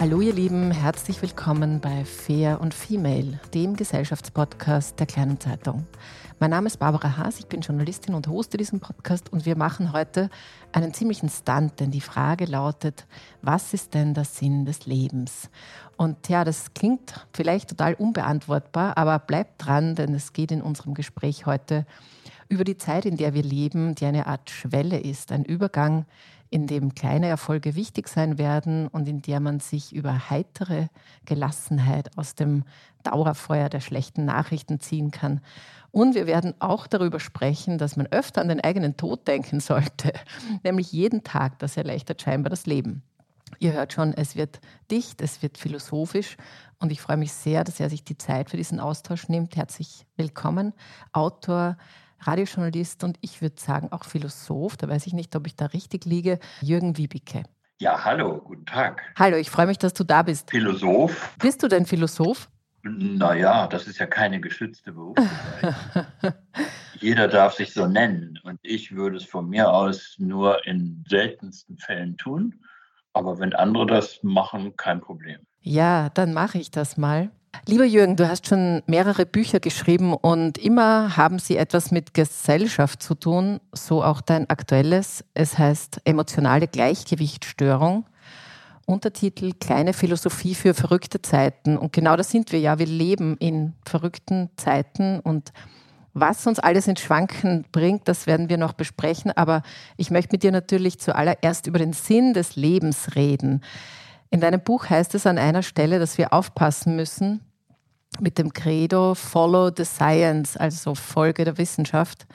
Hallo ihr Lieben, herzlich willkommen bei Fair und Female, dem Gesellschaftspodcast der Kleinen Zeitung. Mein Name ist Barbara Haas, ich bin Journalistin und hoste diesen Podcast und wir machen heute einen ziemlichen Stunt, denn die Frage lautet, was ist denn der Sinn des Lebens? Und ja, das klingt vielleicht total unbeantwortbar, aber bleibt dran, denn es geht in unserem Gespräch heute über die Zeit, in der wir leben, die eine Art Schwelle ist, ein Übergang in dem kleine Erfolge wichtig sein werden und in der man sich über heitere Gelassenheit aus dem Dauerfeuer der schlechten Nachrichten ziehen kann. Und wir werden auch darüber sprechen, dass man öfter an den eigenen Tod denken sollte, nämlich jeden Tag, das erleichtert scheinbar das Leben. Ihr hört schon, es wird dicht, es wird philosophisch und ich freue mich sehr, dass er sich die Zeit für diesen Austausch nimmt. Herzlich willkommen, Autor, Radiojournalist und ich würde sagen auch Philosoph, da weiß ich nicht, ob ich da richtig liege, Jürgen Wiebicke. Ja, hallo, guten Tag. Hallo, ich freue mich, dass du da bist. Philosoph? Bist du denn Philosoph? Naja, das ist ja keine geschützte Berufsbezeichnung. Jeder darf sich so nennen und ich würde es von mir aus nur in seltensten Fällen tun. Aber wenn andere das machen, kein Problem. Ja, dann mache ich das mal. Lieber Jürgen, du hast schon mehrere Bücher geschrieben und immer haben sie etwas mit Gesellschaft zu tun, so auch dein aktuelles. Es heißt Emotionale Gleichgewichtsstörung. Untertitel Kleine Philosophie für verrückte Zeiten. Und genau das sind wir ja. Wir leben in verrückten Zeiten und was uns alles ins Schwanken bringt, das werden wir noch besprechen. Aber ich möchte mit dir natürlich zuallererst über den Sinn des Lebens reden. In deinem Buch heißt es an einer Stelle, dass wir aufpassen müssen mit dem Credo Follow the Science, also Folge der Wissenschaft,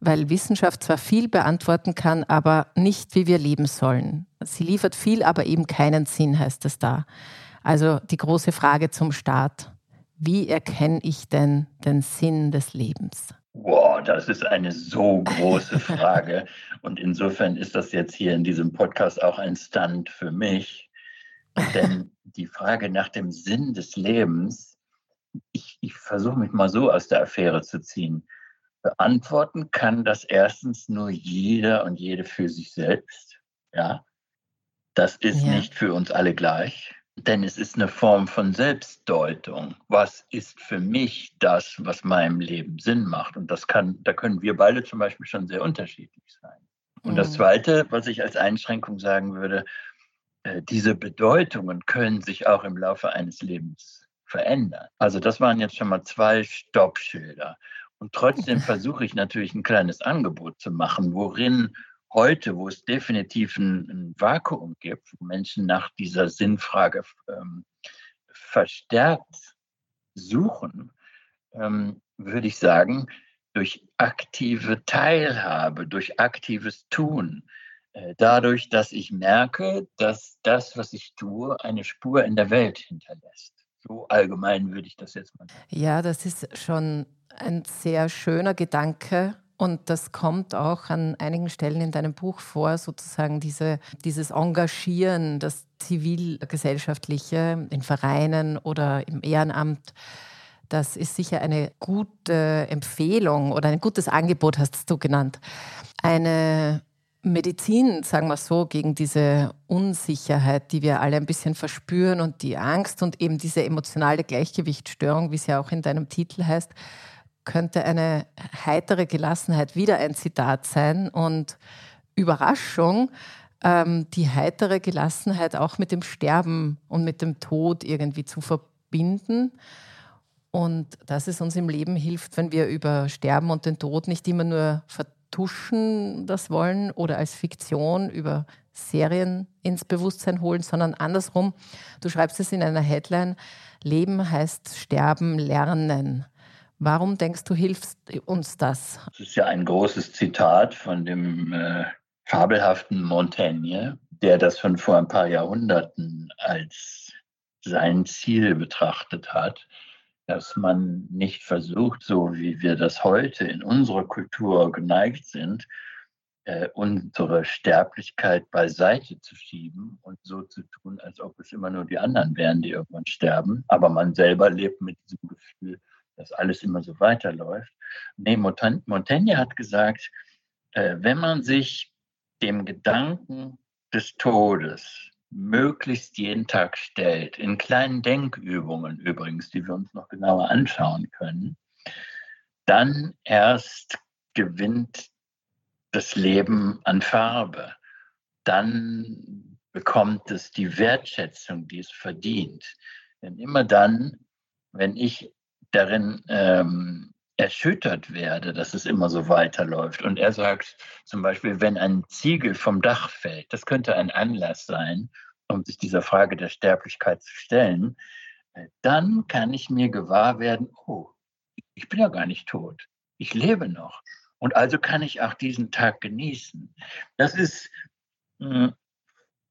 weil Wissenschaft zwar viel beantworten kann, aber nicht, wie wir leben sollen. Sie liefert viel, aber eben keinen Sinn, heißt es da. Also die große Frage zum Start. Wie erkenne ich denn den Sinn des Lebens? Wow, das ist eine so große Frage. Und insofern ist das jetzt hier in diesem Podcast auch ein Stand für mich, denn die Frage nach dem Sinn des Lebens, ich, ich versuche mich mal so aus der Affäre zu ziehen. Beantworten kann das erstens nur jeder und jede für sich selbst. Ja, das ist ja. nicht für uns alle gleich, denn es ist eine Form von Selbstdeutung. Was ist für mich das, was meinem Leben Sinn macht? Und das kann, da können wir beide zum Beispiel schon sehr unterschiedlich sein. Und das mhm. Zweite, was ich als Einschränkung sagen würde, diese Bedeutungen können sich auch im Laufe eines Lebens verändern. Also das waren jetzt schon mal zwei Stoppschilder. Und trotzdem versuche ich natürlich ein kleines Angebot zu machen, worin heute, wo es definitiv ein, Vakuum gibt, wo Menschen nach dieser Sinnfrage ähm, verstärkt suchen, ähm, würde ich sagen, durch aktive Teilhabe, durch aktives Tun, äh, dadurch, dass ich merke, dass das, was ich tue, eine Spur in der Welt hinterlässt. So allgemein würde ich das jetzt mal sagen. Ja, das ist schon ein sehr schöner Gedanke. Und das kommt auch an einigen Stellen in deinem Buch vor, sozusagen diese, dieses Engagieren, das zivilgesellschaftliche in Vereinen oder im Ehrenamt. Das ist sicher eine gute Empfehlung oder ein gutes Angebot, hast du genannt. Eine Medizin, sagen wir so, gegen diese Unsicherheit, die wir alle ein bisschen verspüren und die Angst und eben diese emotionale Gleichgewichtsstörung, wie es ja auch in deinem Titel heißt, könnte eine heitere Gelassenheit wieder ein Zitat sein und Überraschung, ähm, die heitere Gelassenheit auch mit dem Sterben und mit dem Tod irgendwie zu verbinden. Und dass es uns im Leben hilft, wenn wir über Sterben und den Tod nicht immer nur vertuschen das wollen oder als Fiktion über Serien ins Bewusstsein holen, sondern andersrum. Du schreibst es in einer Headline, Leben heißt Sterben lernen. Warum denkst du, hilft uns das? Das ist ja ein großes Zitat von dem äh, fabelhaften Montaigne, der das schon vor ein paar Jahrhunderten als sein Ziel betrachtet hat, dass man nicht versucht, so wie wir das heute in unserer Kultur geneigt sind, äh, unsere Sterblichkeit beiseite zu schieben und so zu tun, als ob es immer nur die anderen wären, die irgendwann sterben. Aber man selber lebt mit diesem Gefühl, dass alles immer so weiterläuft. Nee, Montaigne hat gesagt, äh, wenn man sich dem Gedanken des Todes möglichst jeden Tag stellt, in kleinen Denkübungen übrigens, die wir uns noch genauer anschauen können, dann erst gewinnt das Leben an Farbe. Dann bekommt es die Wertschätzung, die es verdient. Denn immer dann, wenn ich darin ähm, erschüttert werde, dass es immer so weiterläuft. Und er sagt zum Beispiel, wenn ein Ziegel vom Dach fällt, das könnte ein Anlass sein, um sich dieser Frage der Sterblichkeit zu stellen, äh, dann kann ich mir gewahr werden, oh, ich bin ja gar nicht tot, ich lebe noch. Und also kann ich auch diesen Tag genießen. Das ist mh, hm,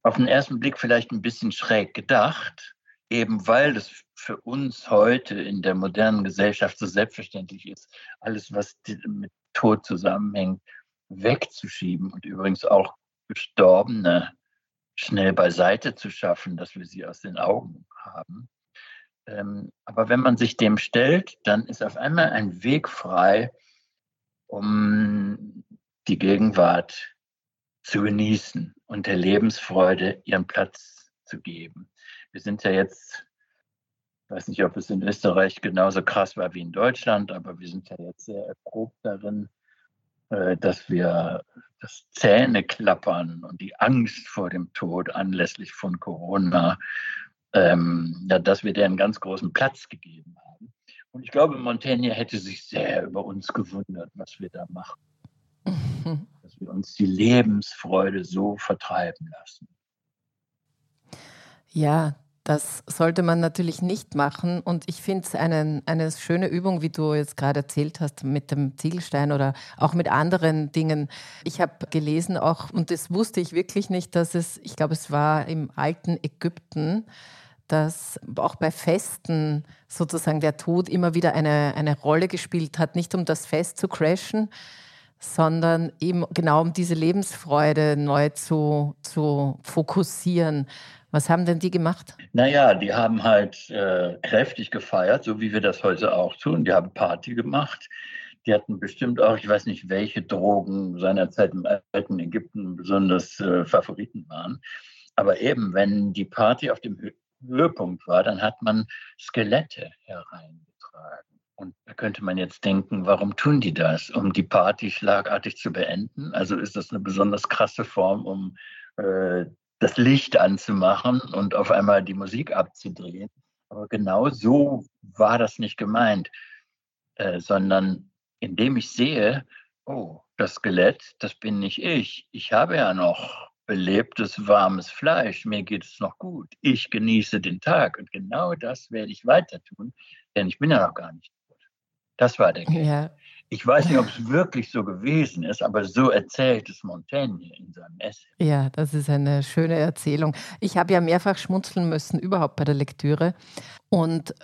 auf den ersten Blick vielleicht ein bisschen schräg gedacht, eben weil das für uns heute in der modernen Gesellschaft so selbstverständlich ist, alles, was mit Tod zusammenhängt, wegzuschieben und übrigens auch Gestorbene schnell beiseite zu schaffen, dass wir sie aus den Augen haben. Ähm, aber wenn man sich dem stellt, dann ist auf einmal ein Weg frei, um die Gegenwart zu genießen und der Lebensfreude ihren Platz zu geben wir sind ja jetzt, ich weiß nicht, ob es in Österreich genauso krass war wie in Deutschland, aber wir sind ja jetzt sehr erprobt darin, äh, dass wir das Zähneklappern und die Angst vor dem Tod anlässlich von Corona, ähm, dass wir der einen ganz großen Platz gegeben haben. Und ich glaube, Montaigne hätte sich sehr über uns gewundert, was wir da machen. Dass wir uns die Lebensfreude so vertreiben lassen. Ja, das sollte man natürlich nicht machen. Und ich finde es eine, schöne Übung, wie du jetzt gerade erzählt hast, mit dem Ziegelstein oder auch mit anderen Dingen. Ich habe gelesen auch, und das wusste ich wirklich nicht, dass es, ich glaube, es war im alten Ägypten, dass auch bei Festen sozusagen der Tod immer wieder eine, eine Rolle gespielt hat, nicht um das Fest zu crashen, sondern eben genau um diese Lebensfreude neu zu, zu fokussieren. Was haben denn die gemacht? Naja, die haben halt äh, kräftig gefeiert, so wie wir das heute auch tun. Die haben Party gemacht. Die hatten bestimmt auch, ich weiß nicht, welche Drogen seinerzeit im alten Ägypten besonders äh, Favoriten waren. Aber eben, wenn die Party auf dem Höhepunkt war, dann hat man Skelette hereingetragen. Und da könnte man jetzt denken, warum tun die das? Um die Party schlagartig zu beenden? Also ist das eine besonders krasse Form, um äh, das Licht anzumachen und auf einmal die Musik abzudrehen. Aber genau so war das nicht gemeint, äh, sondern indem ich sehe, oh, das Skelett, das bin nicht ich. Ich habe ja noch belebtes, warmes Fleisch. Mir geht es noch gut. Ich genieße den Tag. Und genau das werde ich weiter tun, denn ich bin ja noch gar nicht tot. Das war der Gag. Ja. Ich weiß nicht, ob es wirklich so gewesen ist, aber so erzählt es Montaigne in seinem Essay. Ja, das ist eine schöne Erzählung. Ich habe ja mehrfach schmunzeln müssen, überhaupt bei der Lektüre. Und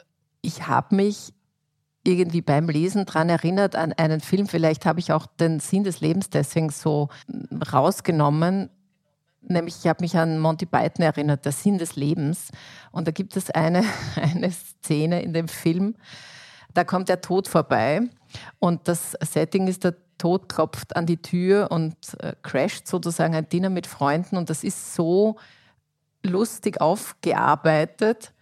ich habe mich irgendwie beim Lesen daran erinnert an einen Film. Vielleicht habe ich auch den Sinn des Lebens deswegen so rausgenommen. Nämlich, ich habe mich an Monty Python erinnert, der Sinn des Lebens. Und da gibt es eine, eine Szene in dem Film, da kommt der Tod vorbei. Und das Setting ist, der Tod klopft an die Tür und äh, crasht sozusagen ein Dinner mit Freunden. Und das ist so lustig aufgearbeitet.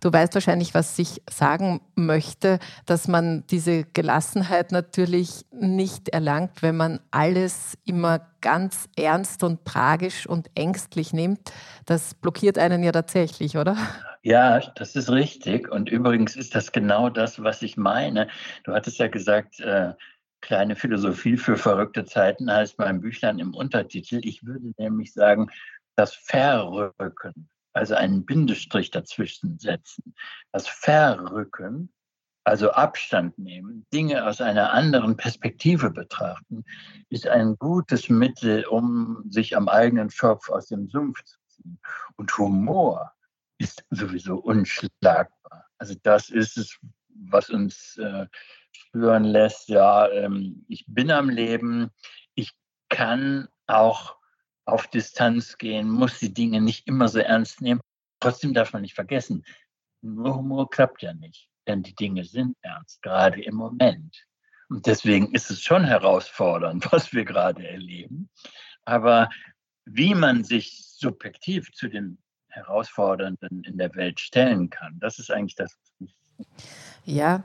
Du weißt wahrscheinlich, was ich sagen möchte, dass man diese Gelassenheit natürlich nicht erlangt, wenn man alles immer ganz ernst und tragisch und ängstlich nimmt. Das blockiert einen ja tatsächlich, oder? Ja, das ist richtig. Und übrigens ist das genau das, was ich meine. Du hattest ja gesagt, äh, kleine Philosophie für verrückte Zeiten heißt mein Büchlein im Untertitel. Ich würde nämlich sagen, das Verrücken, also einen Bindestrich dazwischen setzen, das Verrücken, also Abstand nehmen, Dinge aus einer anderen Perspektive betrachten, ist ein gutes Mittel, um sich am eigenen Schopf aus dem Sumpf zu ziehen. Und Humor ist sowieso unschlagbar. Also das ist es, was uns äh, spüren lässt, ja, ähm, ich bin am Leben, ich kann auch auf Distanz gehen, muss die Dinge nicht immer so ernst nehmen. Trotzdem darf man nicht vergessen, nur Humor klappt ja nicht, denn die Dinge sind ernst, gerade im Moment. Und deswegen ist es schon herausfordernd, was wir gerade erleben. Aber wie man sich subjektiv zu den Herausfordernden in der Welt stellen kann, das ist eigentlich das. Ja,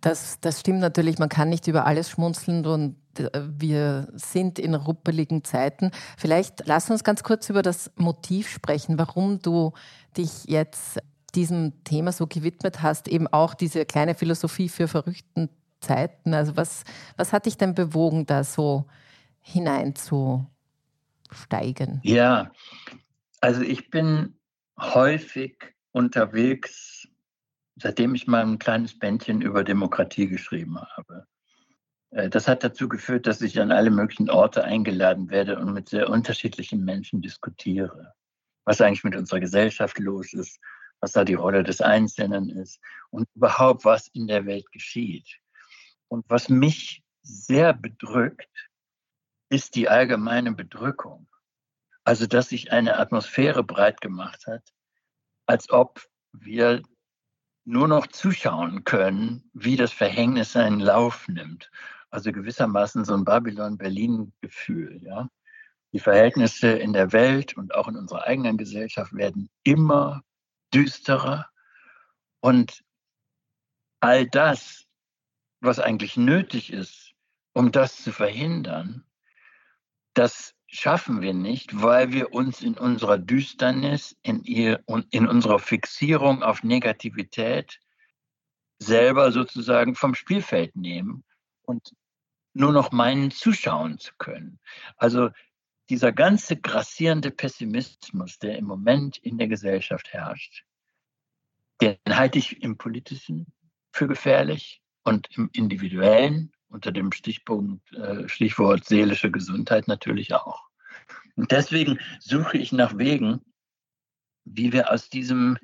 das, das stimmt natürlich. Man kann nicht über alles schmunzeln und äh, wir sind in ruppeligen Zeiten. Vielleicht lass uns ganz kurz über das Motiv sprechen, warum du dich jetzt diesem Thema so gewidmet hast, eben auch diese kleine Philosophie für verrückten Zeiten. Also was, was hat dich denn bewogen, da so hineinzusteigen? Ja, also ich bin häufig unterwegs seitdem ich mal ein kleines Bändchen über Demokratie geschrieben habe. Äh, das hat dazu geführt, dass ich an alle möglichen Orte eingeladen werde und mit sehr unterschiedlichen Menschen diskutiere, was eigentlich mit unserer Gesellschaft los ist, was da die Rolle des Einzelnen ist und überhaupt, was in der Welt geschieht. Und was mich sehr bedrückt, ist die allgemeine Bedrückung. Also, dass sich eine Atmosphäre breit gemacht hat, als ob wir nur noch zuschauen können, wie das Verhängnis seinen Lauf nimmt. Also gewissermaßen so ein Babylon-Berlin-Gefühl. Ja? Die Verhältnisse in der Welt und auch in unserer eigenen Gesellschaft werden immer düsterer. Und all das, was eigentlich nötig ist, um das zu verhindern, das schaffen wir nicht, weil wir uns in unserer Düsternis, in, ihr, in unserer Fixierung auf Negativität selber sozusagen vom Spielfeld nehmen und nur noch meinen, zuschauen zu können. Also dieser ganze grassierende Pessimismus, der im Moment in der Gesellschaft herrscht, den halte ich im politischen für gefährlich und im individuellen unter dem Stichpunkt, äh, Stichwort seelische Gesundheit natürlich auch. Und deswegen suche ich nach Wegen, wie wir aus diesem,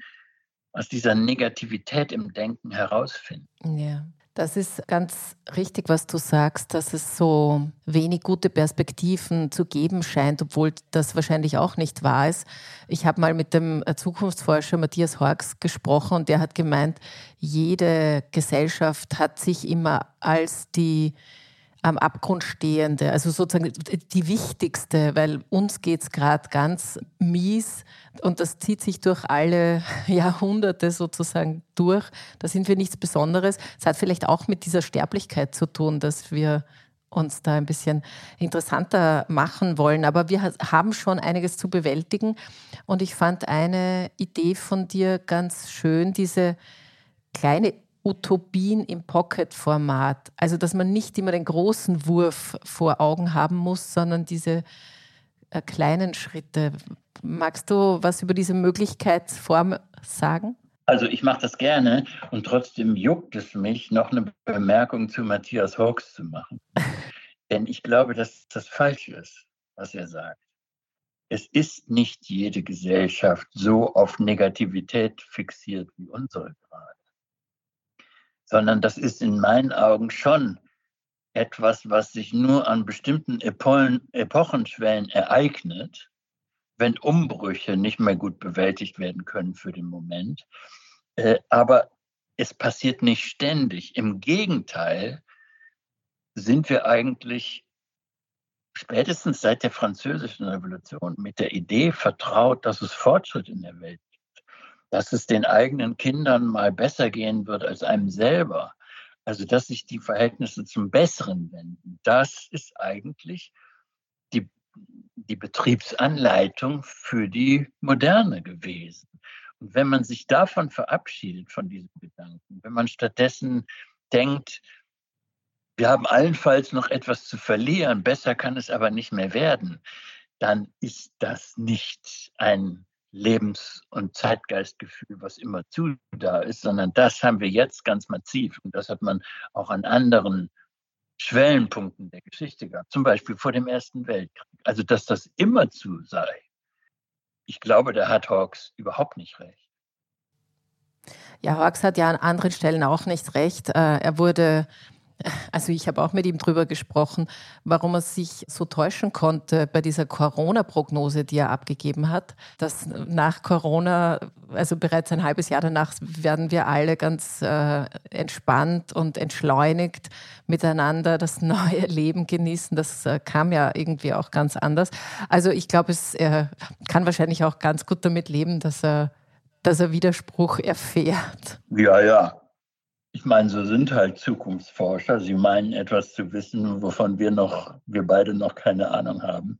aus dieser Negativität im Denken herausfinden. Ja. Das ist ganz richtig, was du sagst, dass es so wenig gute Perspektiven zu geben scheint, obwohl das wahrscheinlich auch nicht wahr ist. Ich habe mal mit dem Zukunftsforscher Matthias Horks gesprochen und der hat gemeint, jede Gesellschaft hat sich immer als die am Abgrund stehende, also sozusagen die wichtigste, weil uns geht es gerade ganz mies und das zieht sich durch alle Jahrhunderte sozusagen durch. Da sind wir nichts Besonderes. Es hat vielleicht auch mit dieser Sterblichkeit zu tun, dass wir uns da ein bisschen interessanter machen wollen. Aber wir haben schon einiges zu bewältigen. Und ich fand eine Idee von dir ganz schön, diese kleine Utopien im Pocket-Format. Also, dass man nicht immer den großen Wurf vor Augen haben muss, sondern diese äh, kleinen Schritte. Magst du was über diese Möglichkeitsform sagen? Also ich mache das gerne und trotzdem juckt es mich, noch eine Bemerkung zu Matthias Hawks zu machen. Denn ich glaube, dass das falsch ist, was er sagt. Es ist nicht jede Gesellschaft so auf Negativität fixiert wie unsere gerade sondern das ist in meinen Augen schon etwas, was sich nur an bestimmten Epochen, Epochenschwellen ereignet, wenn Umbrüche nicht mehr gut bewältigt werden können für den Moment. Äh, aber es passiert nicht ständig. Im Gegenteil sind wir eigentlich spätestens seit der Französischen Revolution mit der Idee vertraut, dass es Fortschritt in der Welt dass es den eigenen Kindern mal besser gehen wird als einem selber. Also dass sich die Verhältnisse zum Besseren wenden. Das ist eigentlich die, die Betriebsanleitung für die Moderne gewesen. Und wenn man sich davon verabschiedet, von diesem Gedanken, wenn man stattdessen denkt, wir haben allenfalls noch etwas zu verlieren, besser kann es aber nicht mehr werden, dann ist das nicht ein Lebens- und Zeitgeistgefühl, was immer zu da ist, sondern das haben wir jetzt ganz massiv. Und das hat man auch an anderen Schwellenpunkten der Geschichte gehabt, zum Beispiel vor dem Ersten Weltkrieg. Also, dass das immer zu sei, ich glaube, da hat Hawks überhaupt nicht recht. Ja, Hawks hat ja an anderen Stellen auch nicht recht. Äh, er wurde also ich habe auch mit ihm drüber gesprochen, warum er sich so täuschen konnte bei dieser Corona-Prognose, die er abgegeben hat, dass nach Corona, also bereits ein halbes Jahr danach, werden wir alle ganz äh, entspannt und entschleunigt miteinander das neue Leben genießen. Das äh, kam ja irgendwie auch ganz anders. Also ich glaube, er kann wahrscheinlich auch ganz gut damit leben, dass er, dass er Widerspruch erfährt. Ja, ja, ich meine, so sind halt Zukunftsforscher. Sie meinen etwas zu wissen, wovon wir noch, wir beide noch keine Ahnung haben.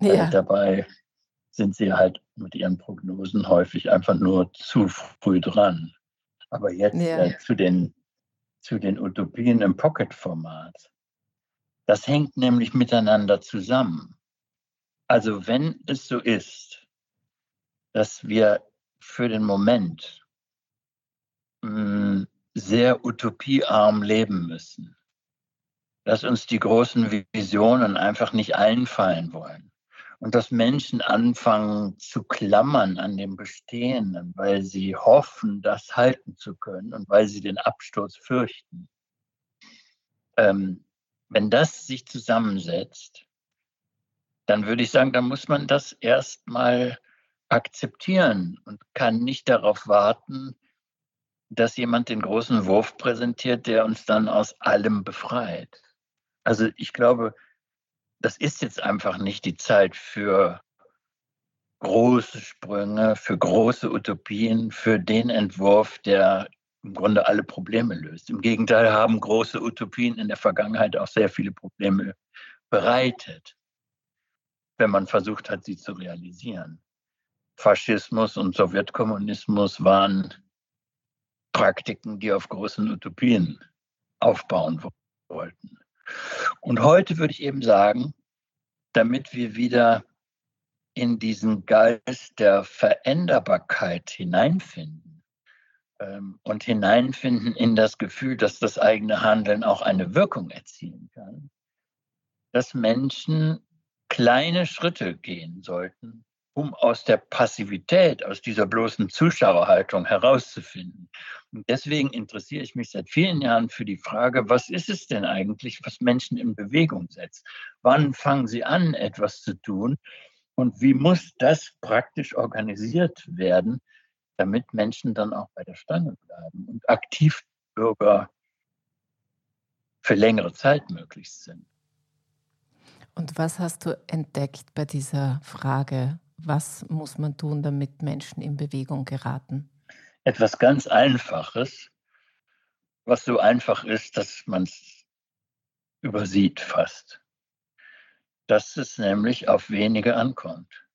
Ja. Äh, dabei sind sie halt mit ihren Prognosen häufig einfach nur zu früh dran. Aber jetzt ja. äh, zu, den, zu den Utopien im Pocket-Format. Das hängt nämlich miteinander zusammen. Also wenn es so ist, dass wir für den Moment mh, hm, sehr utopiearm leben müssen. Dass uns die großen Visionen einfach nicht einfallen wollen. Und dass Menschen anfangen zu klammern an dem Bestehenden, weil sie hoffen, das halten zu können und weil sie den Absturz fürchten. Ähm, wenn das sich zusammensetzt, dann würde ich sagen, dann muss man das erstmal akzeptieren und kann nicht darauf warten, dass jemand den großen Wurf präsentiert, der uns dann aus allem befreit. Also ich glaube, das ist jetzt einfach nicht die Zeit für große Sprünge, für große Utopien, für den Entwurf, der im Grunde alle Probleme löst. Im Gegenteil haben große Utopien in der Vergangenheit auch sehr viele Probleme bereitet, wenn man versucht hat, sie zu realisieren. Faschismus und Sowjetkommunismus waren Praktiken, die auf großen Utopien aufbauen wollten. Und heute würde ich eben sagen, damit wir wieder in diesen Geist der Veränderbarkeit hineinfinden ähm, und hineinfinden in das Gefühl, dass das eigene Handeln auch eine Wirkung erzielen kann, dass Menschen kleine Schritte gehen sollten, um aus der Passivität, aus dieser bloßen Zuschauerhaltung herauszufinden. Und deswegen interessiere ich mich seit vielen Jahren für die Frage, was ist es denn eigentlich, was Menschen in Bewegung setzt? Wann fangen sie an, etwas zu tun? Und wie muss das praktisch organisiert werden, damit Menschen dann auch bei der Stange bleiben und Aktivbürger für längere Zeit möglichst sind? Und was hast du entdeckt bei dieser Frage? Was muss man tun, damit Menschen in Bewegung geraten? Etwas ganz Einfaches, was so einfach ist, dass man es übersieht fast. Dass es nämlich auf wenige ankommt.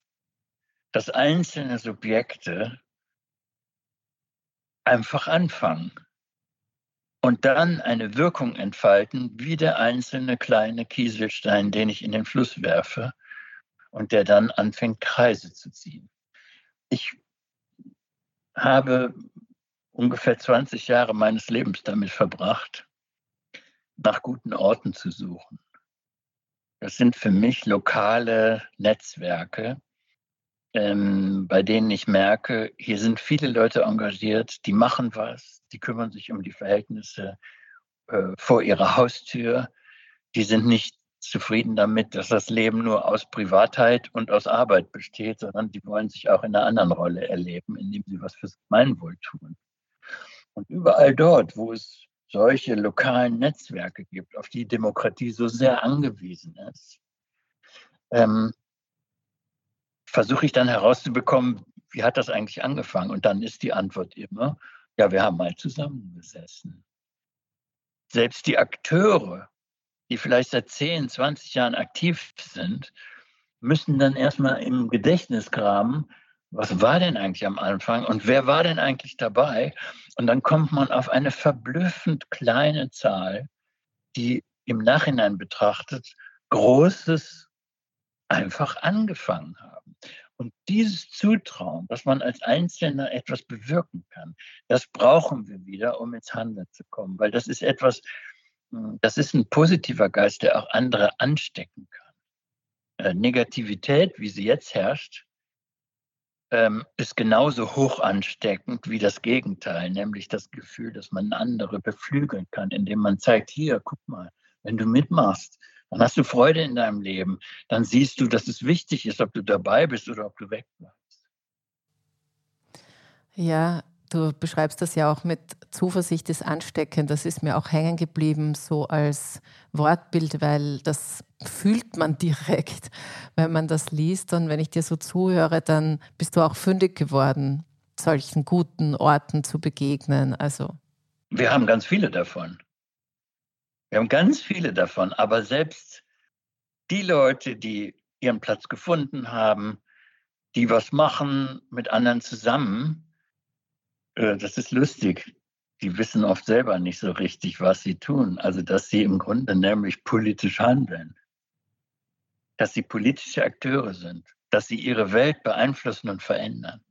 Dass einzelne Subjekte einfach anfangen und dann eine Wirkung entfalten, wie der einzelne kleine Kieselstein, den ich in den Fluss werfe und der dann anfängt, Kreise zu ziehen. Ich habe ungefähr 20 Jahre meines Lebens damit verbracht, nach guten Orten zu suchen. Das sind für mich lokale Netzwerke, ähm, bei denen ich merke, hier sind viele Leute engagiert, die machen was, die kümmern sich um die Verhältnisse äh, vor ihrer Haustür, die sind nicht zufrieden damit, dass das Leben nur aus Privatheit und aus Arbeit besteht, sondern die wollen sich auch in einer anderen Rolle erleben, indem sie was fürs Gemeinwohl tun. Und überall dort, wo es solche lokalen Netzwerke gibt, auf die Demokratie so sehr angewiesen ist, ähm, versuche ich dann herauszubekommen, wie hat das eigentlich angefangen? Und dann ist die Antwort immer, ja, wir haben mal zusammengesessen. Selbst die Akteure, die vielleicht seit 10, 20 Jahren aktiv sind, müssen dann erstmal im Gedächtnis graben, was war denn eigentlich am Anfang und wer war denn eigentlich dabei? Und dann kommt man auf eine verblüffend kleine Zahl, die im Nachhinein betrachtet Großes einfach angefangen haben. Und dieses Zutrauen, dass man als Einzelner etwas bewirken kann, das brauchen wir wieder, um ins Handeln zu kommen, weil das ist etwas, das ist ein positiver Geist, der auch andere anstecken kann. Äh, Negativität, wie sie jetzt herrscht, ähm, ist genauso hoch ansteckend wie das Gegenteil, nämlich das Gefühl, dass man andere beflügeln kann, indem man zeigt, hier, guck mal, wenn du mitmachst, dann hast du Freude in deinem Leben. Dann siehst du, dass es wichtig ist, ob du dabei bist oder ob du wegbleibst. Ja, du beschreibst das ja auch mit Zuversicht ist ansteckend. Das ist mir auch hängen geblieben, so als Wortbild, weil das fühlt man direkt, wenn man das liest. Und wenn ich dir so zuhöre, dann bist du auch fündig geworden, solchen guten Orten zu begegnen. Also. Wir haben ganz viele davon. Wir haben ganz viele davon, aber selbst die Leute, die ihren Platz gefunden haben, die was machen mit anderen zusammen, das ist lustig. Die wissen oft selber nicht so richtig, was sie tun. Also, dass sie im Grunde nämlich politisch handeln. Dass sie politische Akteure sind. Dass sie ihre Welt beeinflussen und verändern.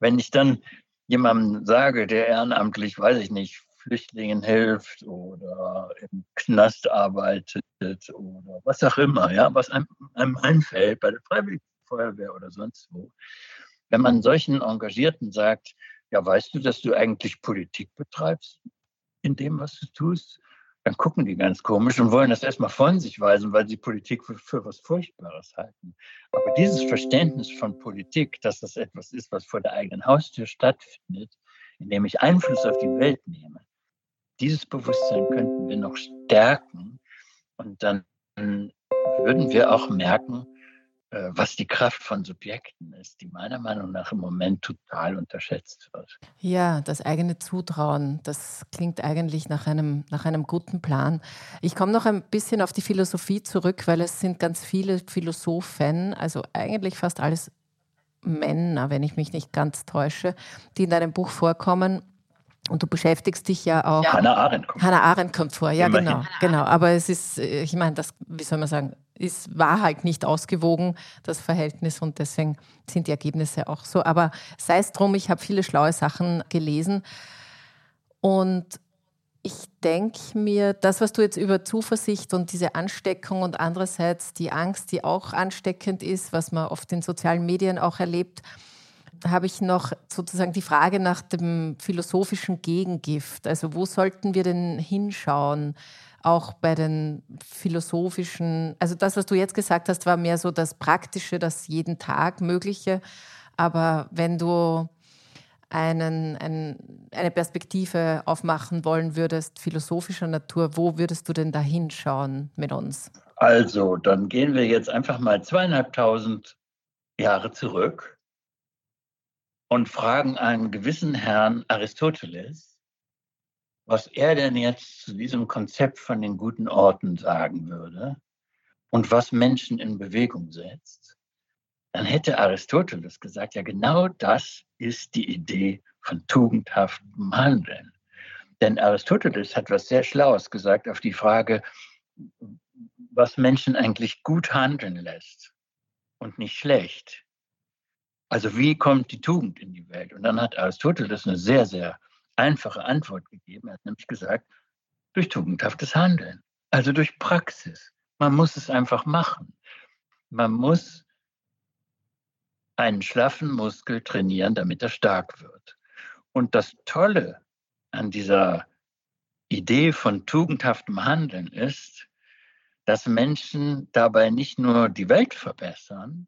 Wenn ich dann jemandem sage, der ehrenamtlich, weiß ich nicht, Flüchtlingen hilft oder im Knast arbeitet oder was auch immer, ja, was einem, einem einfällt bei der Freiwilligen Feuerwehr oder sonst wo. Wenn man solchen Engagierten sagt, ja, weißt du, dass du eigentlich Politik betreibst in dem, was du tust? Dann gucken die ganz komisch und wollen das erstmal von sich weisen, weil sie Politik für, für was Furchtbares halten. Aber dieses Verständnis von Politik, dass das etwas ist, was vor der eigenen Haustür stattfindet, indem ich Einfluss auf die Welt nehme, dieses Bewusstsein könnten wir noch stärken und dann würden wir auch merken, was die Kraft von Subjekten ist, die meiner Meinung nach im Moment total unterschätzt wird. Ja, das eigene Zutrauen, das klingt eigentlich nach einem, nach einem guten Plan. Ich komme noch ein bisschen auf die Philosophie zurück, weil es sind ganz viele Philosophen, also eigentlich fast alles Männer, wenn ich mich nicht ganz täusche, die in deinem Buch vorkommen. Und du beschäftigst dich ja auch. Ja, Hannah Arendt kommt Hannah Arendt kommt vor, ja, Immerhin. genau. Genau. Aber es ist, äh, ich meine, das, wie soll man sagen, es war halt nicht ausgewogen, das Verhältnis, und deswegen sind die Ergebnisse auch so. Aber sei es drum, ich habe viele schlaue Sachen gelesen. Und ich denke mir, das, was du jetzt über Zuversicht und diese Ansteckung und andererseits die Angst, die auch ansteckend ist, was man oft in sozialen Medien auch erlebt, habe ich noch sozusagen die Frage nach dem philosophischen Gegengift. Also wo sollten wir denn hinschauen? Auch bei den philosophischen, also das, was du jetzt gesagt hast, war mehr so das Praktische, das jeden Tag Mögliche. Aber wenn du einen, ein, eine Perspektive aufmachen wollen würdest, philosophischer Natur, wo würdest du denn da hinschauen mit uns? Also, dann gehen wir jetzt einfach mal zweieinhalbtausend Jahre zurück und fragen einen gewissen Herrn Aristoteles, was er denn jetzt zu diesem Konzept von den guten Orten sagen würde und was Menschen in Bewegung setzt, dann hätte Aristoteles gesagt, ja genau das ist die Idee von tugendhaftem Handeln. Denn Aristoteles hat was sehr Schlaues gesagt auf die Frage, was Menschen eigentlich gut handeln lässt und nicht schlecht. Also wie kommt die Tugend in die Welt? Und dann hat Aristoteles eine sehr, sehr einfache Antwort gegeben. Er hat nämlich gesagt, durch tugendhaftes Handeln, also durch Praxis. Man muss es einfach machen. Man muss einen schlaffen Muskel trainieren, damit er stark wird. Und das Tolle an dieser Idee von tugendhaftem Handeln ist, dass Menschen dabei nicht nur die Welt verbessern,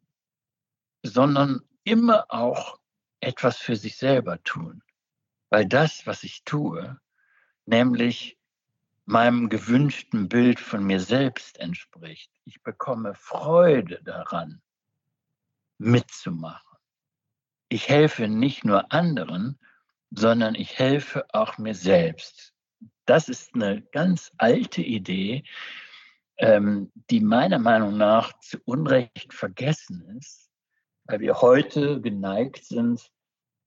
sondern immer auch etwas für sich selber tun. Weil das, was ich tue, nämlich meinem gewünschten Bild von mir selbst entspricht. Ich bekomme Freude daran, mitzumachen. Ich helfe nicht nur anderen, sondern ich helfe auch mir selbst. Das ist eine ganz alte Idee, ähm, die meiner Meinung nach zu Unrecht vergessen ist, weil wir heute geneigt sind,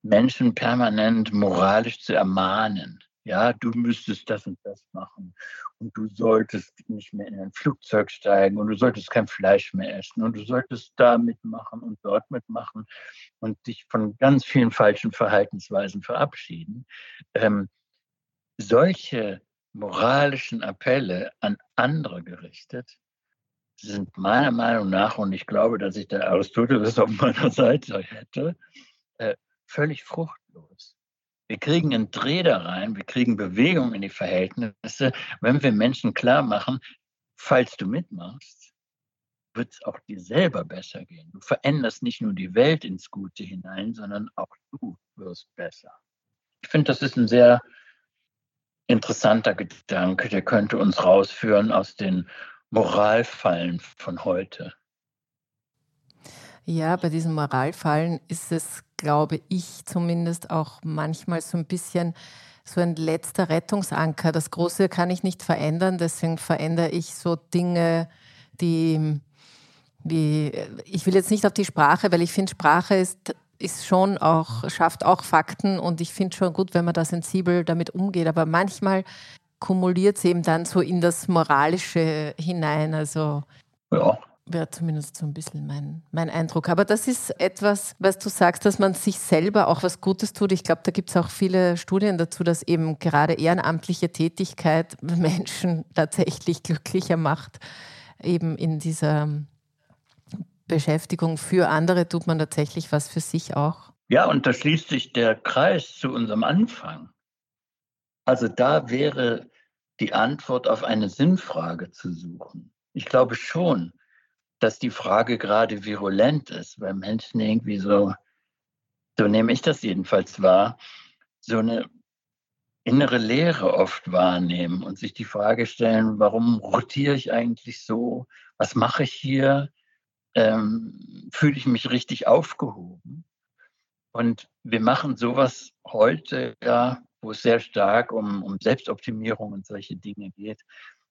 Menschen permanent moralisch zu ermahnen. Ja, du müsstest das und das machen. Und du solltest nicht mehr in ein Flugzeug steigen. Und du solltest kein Fleisch mehr essen. Und du solltest da mitmachen und dort mitmachen und dich von ganz vielen falschen Verhaltensweisen verabschieden. Ähm, solche moralischen Appelle an andere gerichtet sind meiner Meinung nach, und ich glaube, dass ich der Aristoteles auf meiner Seite hätte, völlig fruchtlos. Wir kriegen einen Dreh da rein, wir kriegen Bewegung in die Verhältnisse, wenn wir Menschen klar machen, falls du mitmachst, wird es auch dir selber besser gehen. Du veränderst nicht nur die Welt ins Gute hinein, sondern auch du wirst besser. Ich finde, das ist ein sehr interessanter Gedanke, der könnte uns rausführen aus den Moralfallen von heute. Ja, bei diesen Moralfallen ist es, glaube ich, zumindest auch manchmal so ein bisschen so ein letzter Rettungsanker. Das Große kann ich nicht verändern, deswegen verändere ich so Dinge, die, wie, ich will jetzt nicht auf die Sprache, weil ich finde, Sprache ist, ist schon auch, schafft auch Fakten und ich finde schon gut, wenn man da sensibel damit umgeht. Aber manchmal kumuliert es eben dann so in das Moralische hinein. Also ja wäre zumindest so ein bisschen mein, mein Eindruck. Aber das ist etwas, was du sagst, dass man sich selber auch was Gutes tut. Ich glaube, da gibt es auch viele Studien dazu, dass eben gerade ehrenamtliche Tätigkeit Menschen tatsächlich glücklicher macht. Eben in dieser Beschäftigung für andere tut man tatsächlich was für sich auch. Ja, und da schließt sich der Kreis zu unserem Anfang. Also da wäre die Antwort auf eine Sinnfrage zu suchen. Ich glaube schon, dass die Frage gerade virulent ist, weil Menschen irgendwie so, so nehme ich das jedenfalls wahr, so eine innere Leere oft wahrnehmen und sich die Frage stellen, warum rotiere ich eigentlich so? Was mache ich hier? Ähm, fühle ich mich richtig aufgehoben? Und wir machen sowas heute, ja, wo es sehr stark um, um Selbstoptimierung und solche Dinge geht,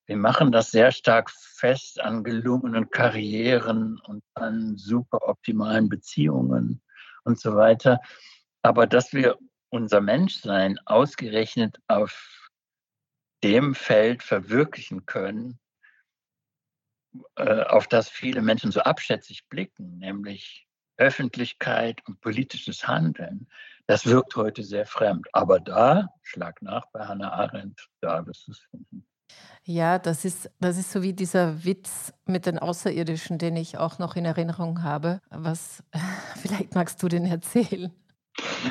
wir machen das sehr stark fest an gelungenen Karrieren und an super optimalen Beziehungen und so weiter. Aber dass wir unser Menschsein ausgerechnet auf dem Feld verwirklichen können, äh, auf das viele Menschen so abschätzig blicken, nämlich Öffentlichkeit und politisches Handeln, das wirkt heute sehr fremd. Aber da, schlag nach bei Hannah Arendt, da wirst du es finden. Ja, das ist, das ist so wie dieser Witz mit den Außerirdischen, den ich auch noch in Erinnerung habe. Was, vielleicht magst du den erzählen.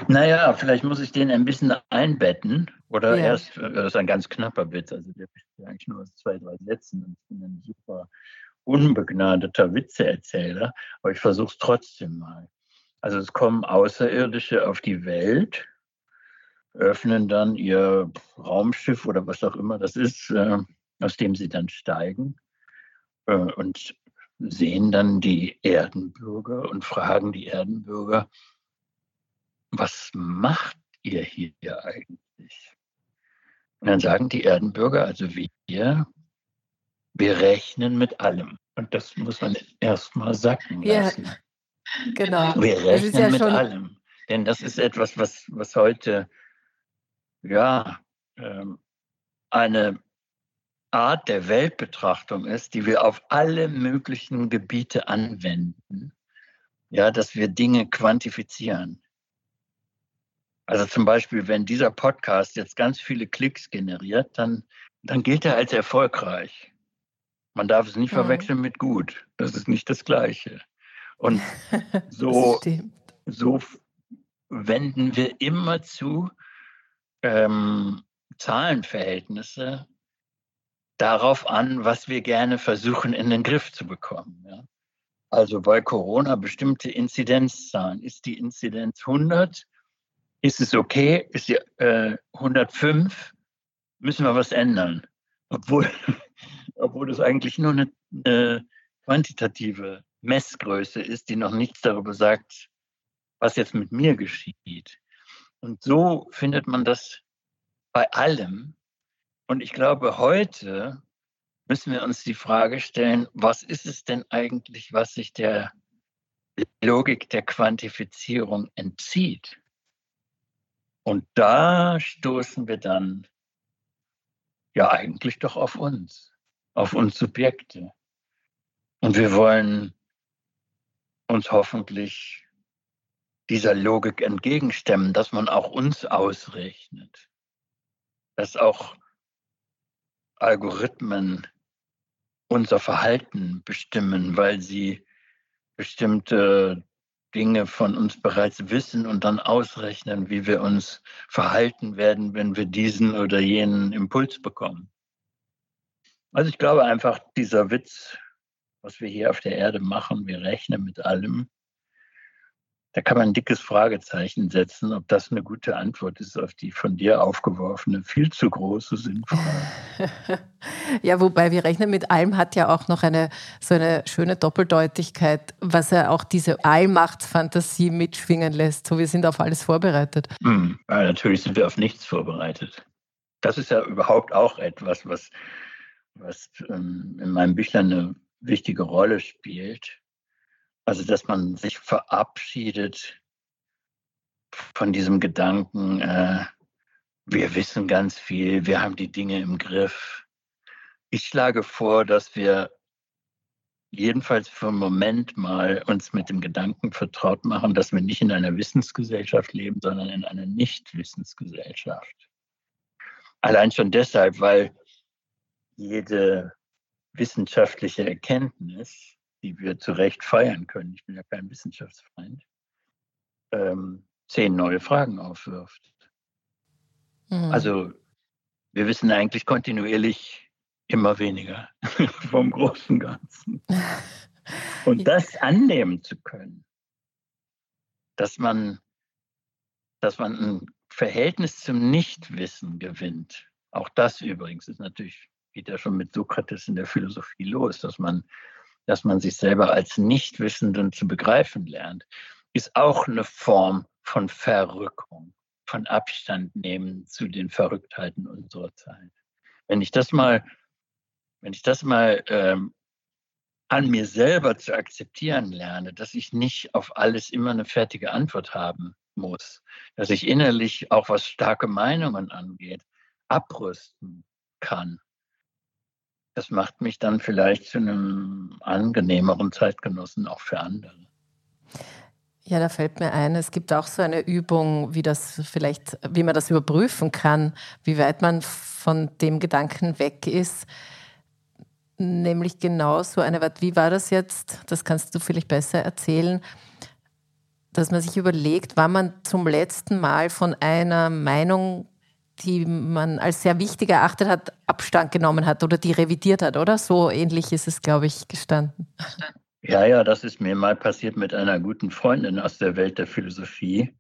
Naja, vielleicht muss ich den ein bisschen einbetten. Oder ja. erst, das ist ein ganz knapper Witz, also der besteht eigentlich nur aus zwei, drei Sätzen. Und ich bin ein super unbegnadeter Witzeerzähler, aber ich versuche es trotzdem mal. Also es kommen Außerirdische auf die Welt öffnen dann ihr Raumschiff oder was auch immer das ist, äh, aus dem sie dann steigen äh, und sehen dann die Erdenbürger und fragen die Erdenbürger, was macht ihr hier eigentlich? Und dann sagen die Erdenbürger, also wir, wir rechnen mit allem. Und das muss man erstmal sacken lassen. Ja, genau. Wir rechnen ja mit allem. Denn das ist etwas, was, was heute ja, ähm, eine Art der Weltbetrachtung ist, die wir auf alle möglichen Gebiete anwenden. Ja, dass wir Dinge quantifizieren. Also zum Beispiel, wenn dieser Podcast jetzt ganz viele Klicks generiert, dann, dann gilt er als erfolgreich. Man darf es nicht mhm. verwechseln mit gut. Das ist nicht das Gleiche. Und so, so wenden wir immer zu ähm, Zahlenverhältnisse darauf an, was wir gerne versuchen in den Griff zu bekommen. Ja? Also bei Corona bestimmte Inzidenzzahlen. Ist die Inzidenz 100? Ist es okay? Ist sie äh, 105? Müssen wir was ändern? Obwohl, obwohl das eigentlich nur eine, eine quantitative Messgröße ist, die noch nichts darüber sagt, was jetzt mit mir geschieht. Und so findet man das bei allem. Und ich glaube, heute müssen wir uns die Frage stellen, was ist es denn eigentlich, was sich der Logik der Quantifizierung entzieht? Und da stoßen wir dann ja eigentlich doch auf uns, auf uns Subjekte. Und wir wollen uns hoffentlich dieser Logik entgegenstemmen, dass man auch uns ausrechnet, dass auch Algorithmen unser Verhalten bestimmen, weil sie bestimmte Dinge von uns bereits wissen und dann ausrechnen, wie wir uns verhalten werden, wenn wir diesen oder jenen Impuls bekommen. Also ich glaube einfach, dieser Witz, was wir hier auf der Erde machen, wir rechnen mit allem, da kann man ein dickes Fragezeichen setzen, ob das eine gute Antwort ist auf die von dir aufgeworfene, viel zu große Sinnfrage. ja, wobei wir rechnen mit allem hat ja auch noch eine so eine schöne Doppeldeutigkeit, was ja auch diese Allmachtsfantasie mitschwingen lässt. So, wir sind auf alles vorbereitet. Hm, ja, natürlich sind wir auf nichts vorbereitet. Das ist ja überhaupt auch etwas, was, was ähm, in meinem Büchlein eine wichtige Rolle spielt also, dass man sich verabschiedet von diesem Gedanken, äh, wir wissen ganz viel, wir haben die Dinge im Griff. Ich schlage vor, dass wir jedenfalls für einen Moment mal uns mit dem Gedanken vertraut machen, dass wir nicht in einer Wissensgesellschaft leben, sondern in einer Nicht-Wissensgesellschaft. Allein schon deshalb, weil jede wissenschaftliche Erkenntnis die wir zu Recht feiern können, ich bin ja kein Wissenschaftsfreund, ähm, zehn neue Fragen aufwirft. Mhm. Also wir wissen eigentlich kontinuierlich immer weniger vom großen Ganzen. Und das annehmen zu können, dass man, dass man ein Verhältnis zum Nichtwissen gewinnt. Auch das übrigens ist natürlich, geht ja schon mit Sokrates in der Philosophie los, dass man dass man sich selber als Nichtwissenden zu begreifen lernt, ist auch eine Form von Verrückung, von Abstand nehmen zu den Verrücktheiten unserer Zeit. Wenn ich das mal, wenn ich das mal ähm, an mir selber zu akzeptieren lerne, dass ich nicht auf alles immer eine fertige Antwort haben muss, dass ich innerlich auch was starke Meinungen angeht, abrüsten kann, das macht mich dann vielleicht zu einem angenehmeren Zeitgenossen auch für andere. Ja, da fällt mir ein, es gibt auch so eine Übung, wie das vielleicht, wie man das überprüfen kann, wie weit man von dem Gedanken weg ist. Nämlich genau so eine, wie war das jetzt? Das kannst du vielleicht besser erzählen, dass man sich überlegt, wann man zum letzten Mal von einer Meinung die man als sehr wichtig erachtet hat, Abstand genommen hat oder die revidiert hat, oder? So ähnlich ist es, glaube ich, gestanden. Ja, ja, das ist mir mal passiert mit einer guten Freundin aus der Welt der Philosophie,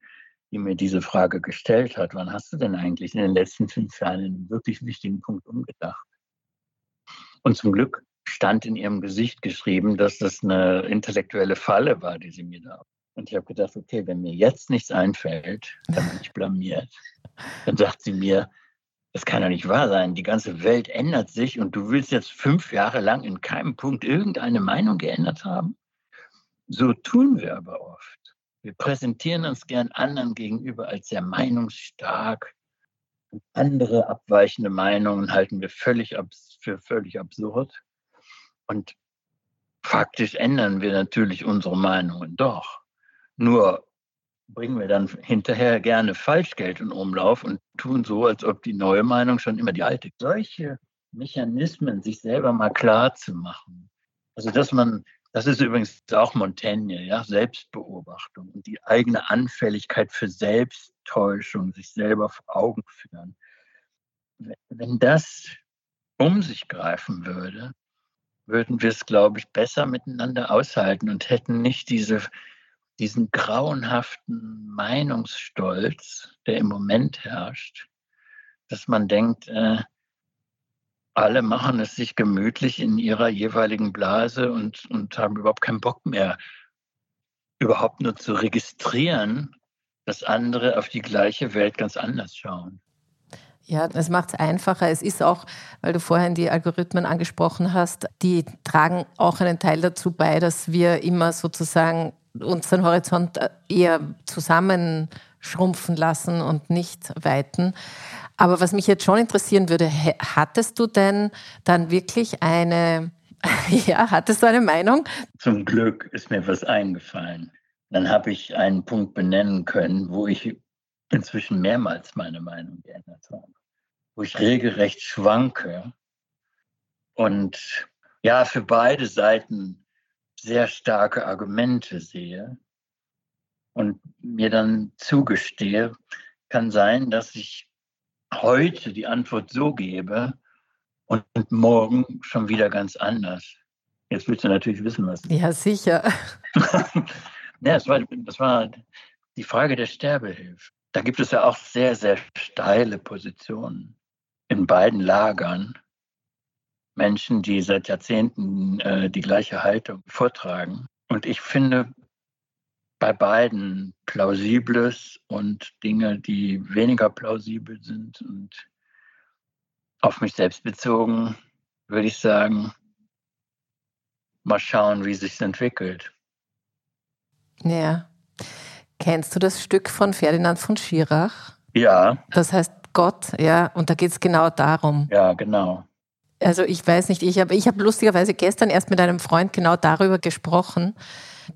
die mir diese Frage gestellt hat. Wann hast du denn eigentlich in den letzten fünf Jahren einen wirklich wichtigen Punkt umgedacht? Und zum Glück stand in ihrem Gesicht geschrieben, dass das eine intellektuelle Falle war, die sie mir da und ich habe gedacht, okay, wenn mir jetzt nichts einfällt, dann bin ich blamiert. Dann sagt sie mir, das kann doch nicht wahr sein. Die ganze Welt ändert sich und du willst jetzt fünf Jahre lang in keinem Punkt irgendeine Meinung geändert haben? So tun wir aber oft. Wir präsentieren uns gern anderen gegenüber als sehr meinungsstark. Andere abweichende Meinungen halten wir völlig für völlig absurd. Und faktisch ändern wir natürlich unsere Meinungen doch. Nur bringen wir dann hinterher gerne Falschgeld in Umlauf und tun so, als ob die neue Meinung schon immer die alte. Solche Mechanismen sich selber mal klar zu machen. Also, dass man Das ist übrigens auch Montaigne, ja, Selbstbeobachtung und die eigene Anfälligkeit für Selbsttäuschung, sich selber vor Augen führen. Wenn das um sich greifen würde, würden wir es, glaube ich, besser miteinander aushalten und hätten nicht diese, diesen grauenhaften Meinungsstolz, der im Moment herrscht, dass man denkt, äh, alle machen es sich gemütlich in ihrer jeweiligen Blase und, und haben überhaupt keinen Bock mehr, überhaupt nur zu registrieren, dass andere auf die gleiche Welt ganz anders schauen. Ja, es macht es einfacher. Es ist auch, weil du vorhin die Algorithmen angesprochen hast, die tragen auch einen Teil dazu bei, dass wir immer sozusagen unseren Horizont eher zusammenschrumpfen lassen und nicht weiten. Aber was mich jetzt schon interessieren würde, hattest du denn dann wirklich eine, ja, hattest du eine Meinung? Zum Glück ist mir was eingefallen. Dann habe ich einen Punkt benennen können, wo ich inzwischen mehrmals meine Meinung geändert habe, wo ich regelrecht schwanke und ja, für beide Seiten sehr starke Argumente sehe und mir dann zugestehe, kann sein, dass ich heute die Antwort so gebe und morgen schon wieder ganz anders. Jetzt willst du natürlich wissen, was. Ja, sicher. ja, das war, das war die Frage der Sterbehilfe. Da gibt es ja auch sehr, sehr steile Positionen in beiden Lagern. Menschen, die seit Jahrzehnten äh, die gleiche Haltung vortragen. Und ich finde, bei beiden Plausibles und Dinge, die weniger plausibel sind. Und auf mich selbst bezogen würde ich sagen, mal schauen, wie sich entwickelt. Ja. Kennst du das Stück von Ferdinand von Schirach? Ja. Das heißt Gott, ja, und da geht es genau darum. Ja, genau. Also ich weiß nicht, ich habe ich hab lustigerweise gestern erst mit einem Freund genau darüber gesprochen,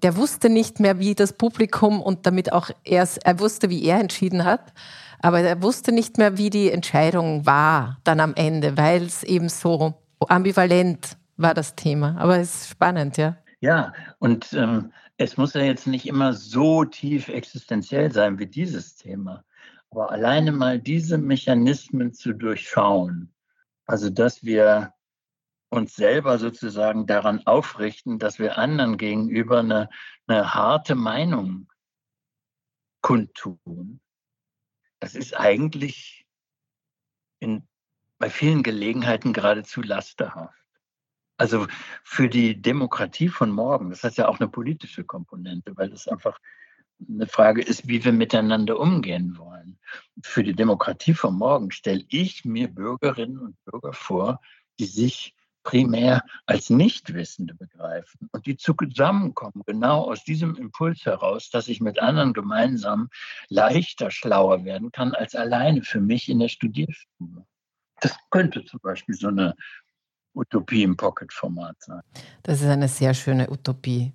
der wusste nicht mehr, wie das Publikum und damit auch er, er wusste, wie er entschieden hat, aber er wusste nicht mehr, wie die Entscheidung war dann am Ende, weil es eben so ambivalent war das Thema. Aber es ist spannend, ja. Ja, und ähm, es muss ja jetzt nicht immer so tief existenziell sein wie dieses Thema. Aber alleine mal diese Mechanismen zu durchschauen, also dass wir uns selber sozusagen daran aufrichten, dass wir anderen gegenüber eine, eine harte Meinung kundtun. Das ist eigentlich in, bei vielen Gelegenheiten geradezu lasterhaft. Also für die Demokratie von morgen, das hat ja auch eine politische Komponente, weil das einfach eine Frage ist, wie wir miteinander umgehen wollen. Für die Demokratie von morgen stelle ich mir Bürgerinnen und Bürger vor, die sich primär als Nichtwissende begreifen und die zusammenkommen, genau aus diesem Impuls heraus, dass ich mit anderen gemeinsam leichter schlauer werden kann als alleine für mich in der Studierstube. Das könnte zum Beispiel so eine Utopie im Pocket-Format sein. Das ist eine sehr schöne Utopie.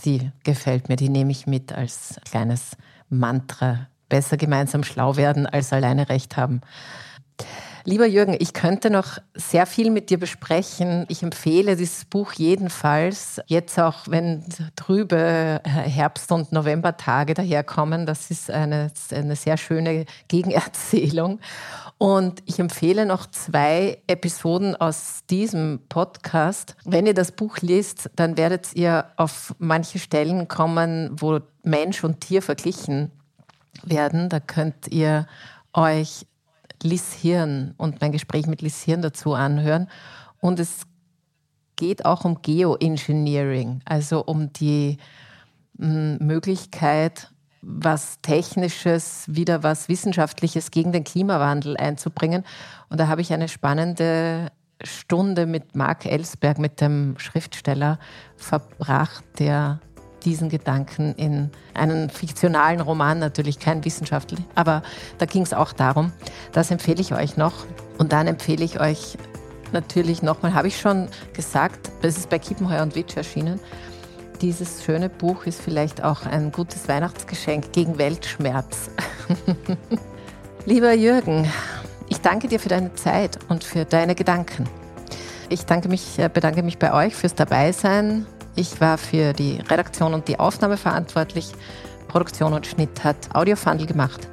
Sie gefällt mir, die nehme ich mit als kleines Mantra. Besser gemeinsam schlau werden als alleine recht haben. Lieber Jürgen, ich könnte noch sehr viel mit dir besprechen. Ich empfehle dieses Buch jedenfalls, jetzt auch wenn trübe Herbst- und Novembertage daherkommen. Das ist eine, eine sehr schöne Gegenerzählung. Und ich empfehle noch zwei Episoden aus diesem Podcast. Wenn ihr das Buch liest, dann werdet ihr auf manche Stellen kommen, wo Mensch und Tier verglichen werden. Da könnt ihr euch Liz Hirn und mein Gespräch mit Liz Hirn dazu anhören. Und es geht auch um Geoengineering, also um die hm, Möglichkeit, was Technisches, wieder was Wissenschaftliches gegen den Klimawandel einzubringen. Und da habe ich eine spannende Stunde mit Mark Ellsberg, mit dem Schriftsteller, verbracht, der diesen Gedanken in einen fiktionalen Roman, natürlich kein wissenschaftlich, aber da ging es auch darum. Das empfehle ich euch noch. Und dann empfehle ich euch natürlich nochmal, habe ich schon gesagt, es ist bei Kiepenheuer und Witsch erschienen. Dieses schöne Buch ist vielleicht auch ein gutes Weihnachtsgeschenk gegen Weltschmerz. Lieber Jürgen, ich danke dir für deine Zeit und für deine Gedanken. Ich danke mich, äh, bedanke mich bei euch fürs Dabeisein Ich war für die Redaktion und die Aufnahme verantwortlich. Produktion und Schnitt hat Audiofundel gemacht.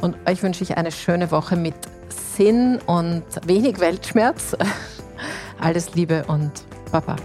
Und euch wünsche ich eine schöne Woche mit Sinn und wenig Weltschmerz. Alles Liebe und Baba.